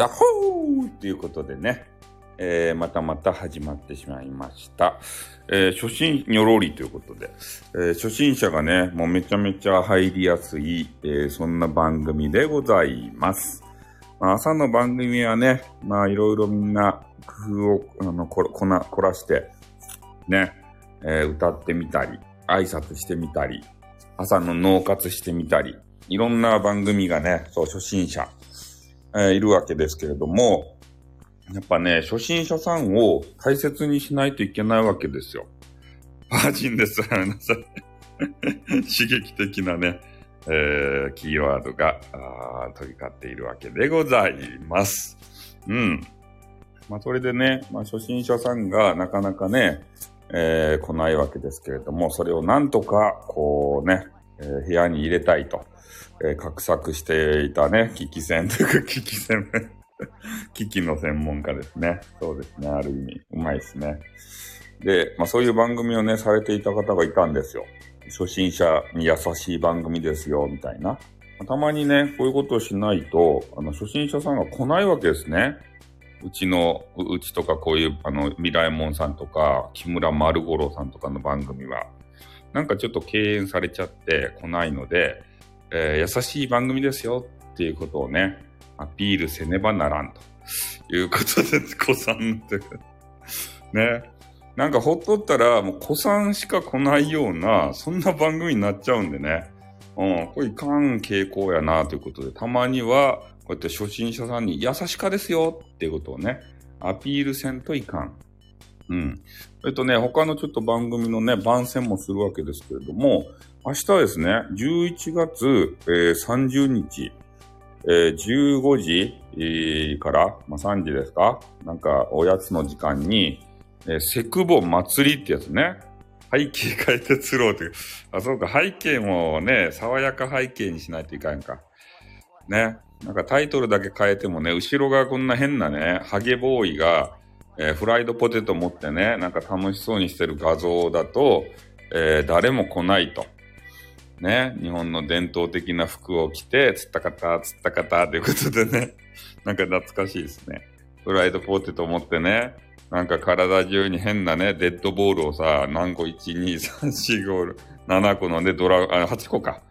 じゃほーっていうことでね、えー、またまた始まってしまいました。えー、初心にょろりということで、えー、初心者がね、もうめちゃめちゃ入りやすい、え、そんな番組でございます。まあ、朝の番組はね、まあいろいろみんな工夫をあのここな凝らして、ね、え、歌ってみたり、挨拶してみたり、朝の脳活してみたり、いろんな番組がね、そう、初心者、え、いるわけですけれども、やっぱね、初心者さんを大切にしないといけないわけですよ。バージンです。ごめんなさい。刺激的なね、えー、キーワードが飛び交っているわけでございます。うん。まあ、それでね、まあ、初心者さんがなかなかね、えー、来ないわけですけれども、それをなんとか、こうね、えー、部屋に入れたいと、えー、画策していたね、危機戦というか、危機戦、危 機 の専門家ですね。そうですね、ある意味、うまいですね。で、まあそういう番組をね、されていた方がいたんですよ。初心者に優しい番組ですよ、みたいな。たまにね、こういうことをしないと、あの、初心者さんが来ないわけですね。うちの、うちとかこういう、あの、未来門さんとか、木村丸五郎さんとかの番組は、なんかちょっと敬遠されちゃって来ないので、えー、優しい番組ですよっていうことをね、アピールせねばならんということで、子さんって、ね。なんかほっとったら、もう子さんしか来ないような、そんな番組になっちゃうんでね。うん、これいかん傾向やなということで、たまには、こうやって初心者さんに優しかですよっていうことをね、アピールせんといかん。うん。えっとね、他のちょっと番組のね、番宣もするわけですけれども、明日ですね、11月、えー、30日、えー、15時、えー、から、まあ、3時ですかなんか、おやつの時間に、えー、セクボ祭りってやつね。背景変えて釣ろうという。あ、そうか、背景もね、爽やか背景にしないといかんか。ね。なんかタイトルだけ変えてもね、後ろがこんな変なね、ハゲボーイが、えー、フライドポテト持ってね、なんか楽しそうにしてる画像だと、えー、誰も来ないと。ね、日本の伝統的な服を着て、つったかた、つったかたということでね、なんか懐かしいですね。フライドポテト持ってね、なんか体中に変なね、デッドボールをさ、何個 ?1、2、3、4、5、7個のね、ドラ、あ、8個か。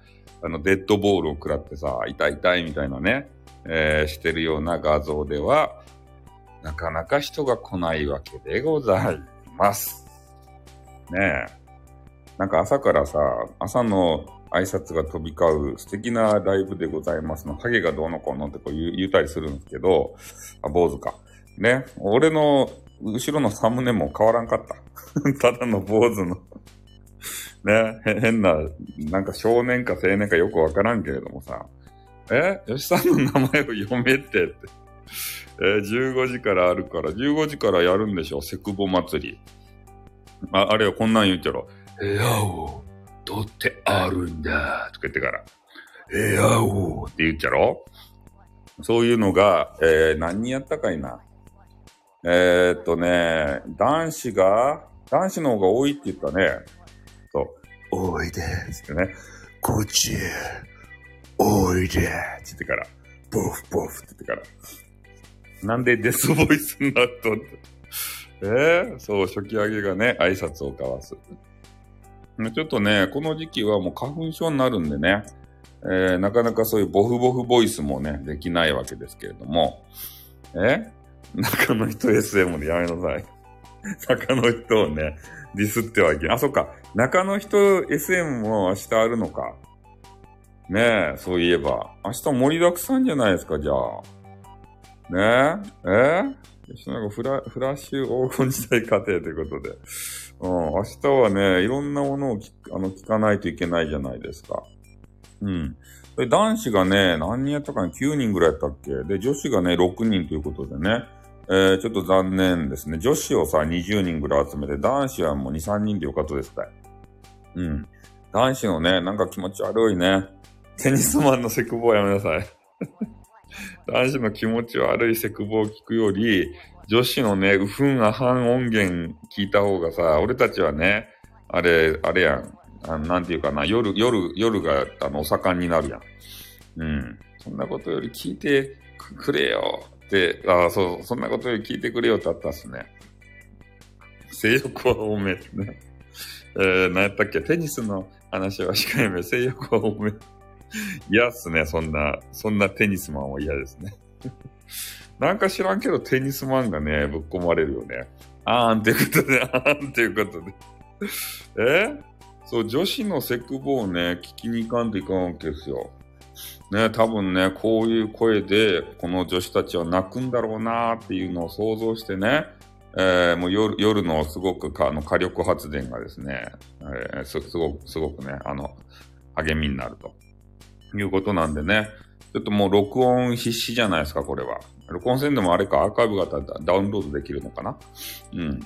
あの、デッドボールを食らってさ、痛い痛いみたいなね、えー、してるような画像では、なかなか人が来ないわけでございます。ねえ。なんか朝からさ、朝の挨拶が飛び交う素敵なライブでございますの。ハゲがどうのこうのってこう言うたりするんですけど、あ、坊主か。ね。俺の後ろのサムネも変わらんかった。ただの坊主のね。変な、なんか少年か青年かよくわからんけれどもさ。え？吉さんの名前を読めてって。えー、15時からあるから、15時からやるんでしょ？セクボ祭り。あ、あれよ、こんなん言うちゃろ。部屋を取ってあるんだ。とか言ってから。部屋をって言っちゃろそういうのが、えー、何人やったかいな。えー、っとね、男子が、男子の方が多いって言ったね。そう。多いですってね。こっち、おいでって言ってから。ボフボフって言ってから。なんでデスボイスになっとって。えー、そう、初期上げがね、挨拶を交わす。ちょっとね、この時期はもう花粉症になるんでね、えー、なかなかそういうボフボフボイスもね、できないわけですけれども、え中の人 SM でやめなさい。中の人をね、ディスってはいけない。あ、そっか。中の人 SM も明日あるのか。ねえ、そういえば。明日盛りだくさんじゃないですか、じゃあ。ねええ？なんかフラフラッシュ黄金時代過程ということで。うん、明日はね、いろんなものを聞あの聞かないといけないじゃないですか。うん。男子がね、何人やったかな ?9 人ぐらいやったっけ？で、女子がね、6人ということでね。えー、ちょっと残念ですね。女子をさ、20人ぐらい集めて、男子はもう2、3人でよかったですか。うん。男子のね、なんか気持ち悪いね。テニスマンのセクボーやめなさい。男子の気持ち悪いセクボを聞くより、女子のね、うふんあはん音源聞いた方がさ、俺たちはね、あれ、あれやん。あなんていうかな、夜、夜、夜が、あの、お盛んになるやん。うん。そんなことより聞いてくれよっで、ああ、そう、そんなことより聞いてくれよってあったっすね。性欲は多めってね。えー、何やったっけ？テニスの話は控えめ、性欲は多め。嫌っすね、そんな、そんなテニスマンは嫌ですね。なんか知らんけどテニスマンがね、ぶっ込まれるよね。あーんっていうことで、あーんっていうことで。え？そう、女子のセクボをね、聞きに行かんといかんわけですよ。ね、多分ね、こういう声で、この女子たちは泣くんだろうなーっていうのを想像してね、えー、もう夜夜のすごくあの火力発電がですね、えー、すごく、すごくね、あの、励みになるということなんでね、ちょっともう録音必至じゃないですか、これは。録音せんでもあれか、アーカイブ型ダウンロードできるのかな？うん。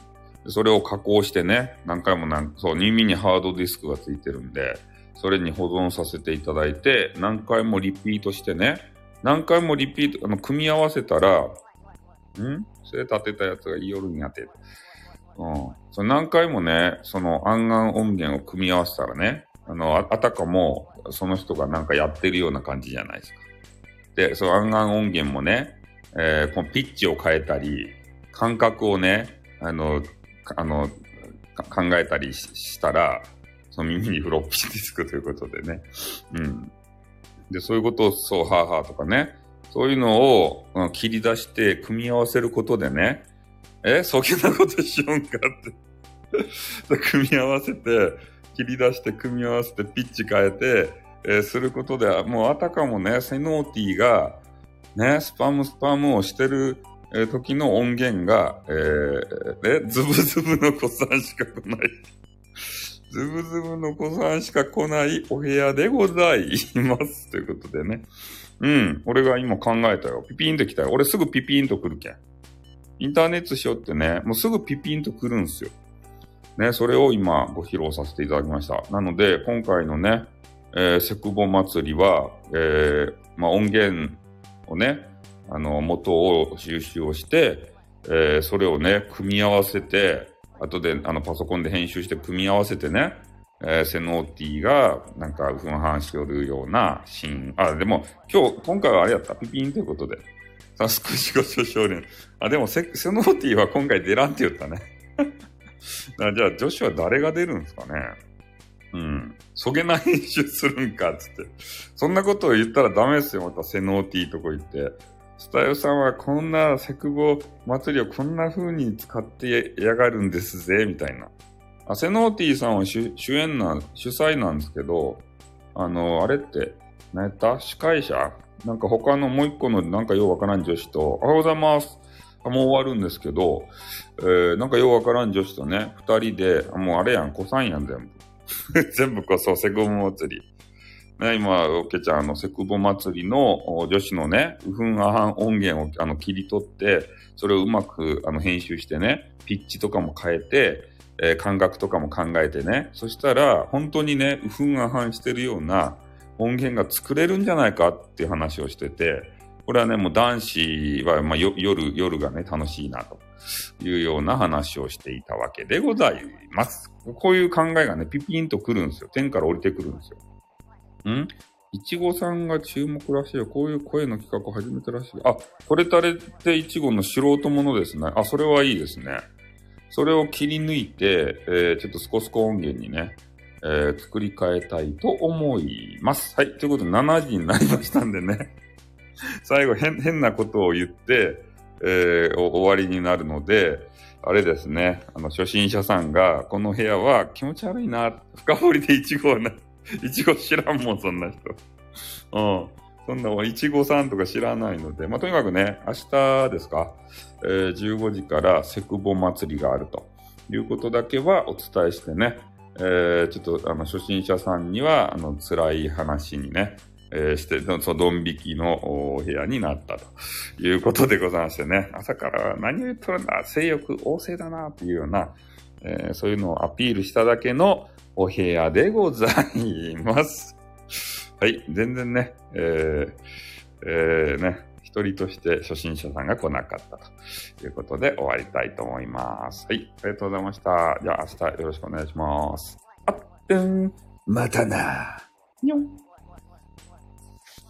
それを加工してね、何回もなんそう、耳にハードディスクがついてるんで、それに保存させていただいて、何回もリピートしてね、何回もリピート、あの、組み合わせたら、ん？それ立てたやつが言いよるんやて。うん。それ何回もね、その暗暗音源を組み合わせたらね、あの、あたかも、その人がなんかやってるような感じじゃないですか。で、その暗暗音源もね、えー、このピッチを変えたり、感覚をね、あの、あの、考えたりしたら、その耳にフロッピーディスクということでね。うん。で、そういうことを、そう、はあはあとかね。そういうのを、うん、切り出して組み合わせることでね。え、そげなことしよんかって 組み合わせて、切り出して組み合わせてピッチ変えて、えー、することで、もうあたかもね、セノーティーが、ね、スパムスパムをしてる、えー、時の音源が、えー、え、ズブズブの子さんしか来ない。ズブズブの子さんしか来ないお部屋でございます。ということでね。うん。俺が今考えたよ。ピピンと来たよ。俺すぐピピンと来るけん。インターネットしよってね、もうすぐピピンと来るんすよ。ね、それを今ご披露させていただきました。なので、今回のね、えー、セクボ祭りは、えー、まあ、音源をね、あの、元を収集をして、えー、それをね、組み合わせて、後であのパソコンで編集して組み合わせてね、えー、セノーティがなんか分半しよるようなシーン。あ、でも今日、今回はあれやった。ピピンということで。サスク仕事少年。あ、でもセセノーティは今回出らんって言ったね。じゃあ女子は誰が出るんですかね？うん。そげな編集するんか、つって。そんなことを言ったらダメですよ、またセノーティーとこ行って。スタヨさんはこんなセクボ祭りをこんな風に使ってやがるんですぜ、みたいな。あ、セノーティーさんは主演な、主催なんですけど、あの、あれって、何やった？司会者？なんか他のもう一個のなんかようわからん女子と、おはようございます。もう終わるんですけど、えー、なんかようわからん女子とね、二人で、もうあれやん、子さんやん、全部。全部こそ、セクボ祭り。ね、今、おけちゃん、あの、セクボ祭りの女子のね、ウフンアハン音源をあの切り取って、それをうまくあの編集してね、ピッチとかも変えて、えー、感覚とかも考えてね、そしたら、本当にね、ウフンアハンしてるような音源が作れるんじゃないかっていう話をしてて、これはね、もう男子は、まあ、夜、夜がね、楽しいなというような話をしていたわけでございます。こういう考えがね、ピピンとくるんですよ。天から降りてくるんですよ。ん？いちごさんが注目らしいよ。こういう声の企画を始めたらしい。あ、これたれっていちごの素人ものですね。あ、それはいいですね。それを切り抜いて、えー、ちょっとスコスコ音源にね、えー、作り変えたいと思います。はい。ということで、7時になりましたんでね。最後変、変なことを言って、えー、終わりになるので、あれですね、あの、初心者さんが、この部屋は気持ち悪いな、深掘りでイチゴはな、イチゴ知らんもん、そんな人。うん。そんな、いちごさんとか知らないので、まあ、とにかくね、明日ですか、えー、15時からセクボ祭りがあるということだけはお伝えしてね、えー、ちょっと、あの、初心者さんには、あの、辛い話にね、えー、して、そのドン引きのお部屋になったということでございましてね、朝から何を言っとるんだ、性欲旺盛だな、っていうような、えー、そういうのをアピールしただけのお部屋でございます。はい、全然ね、えー、えー、ね、一人として初心者さんが来なかったということで終わりたいと思います。はい、ありがとうございました。じゃあ明日よろしくお願いします。あっ、うん、またな。にょん。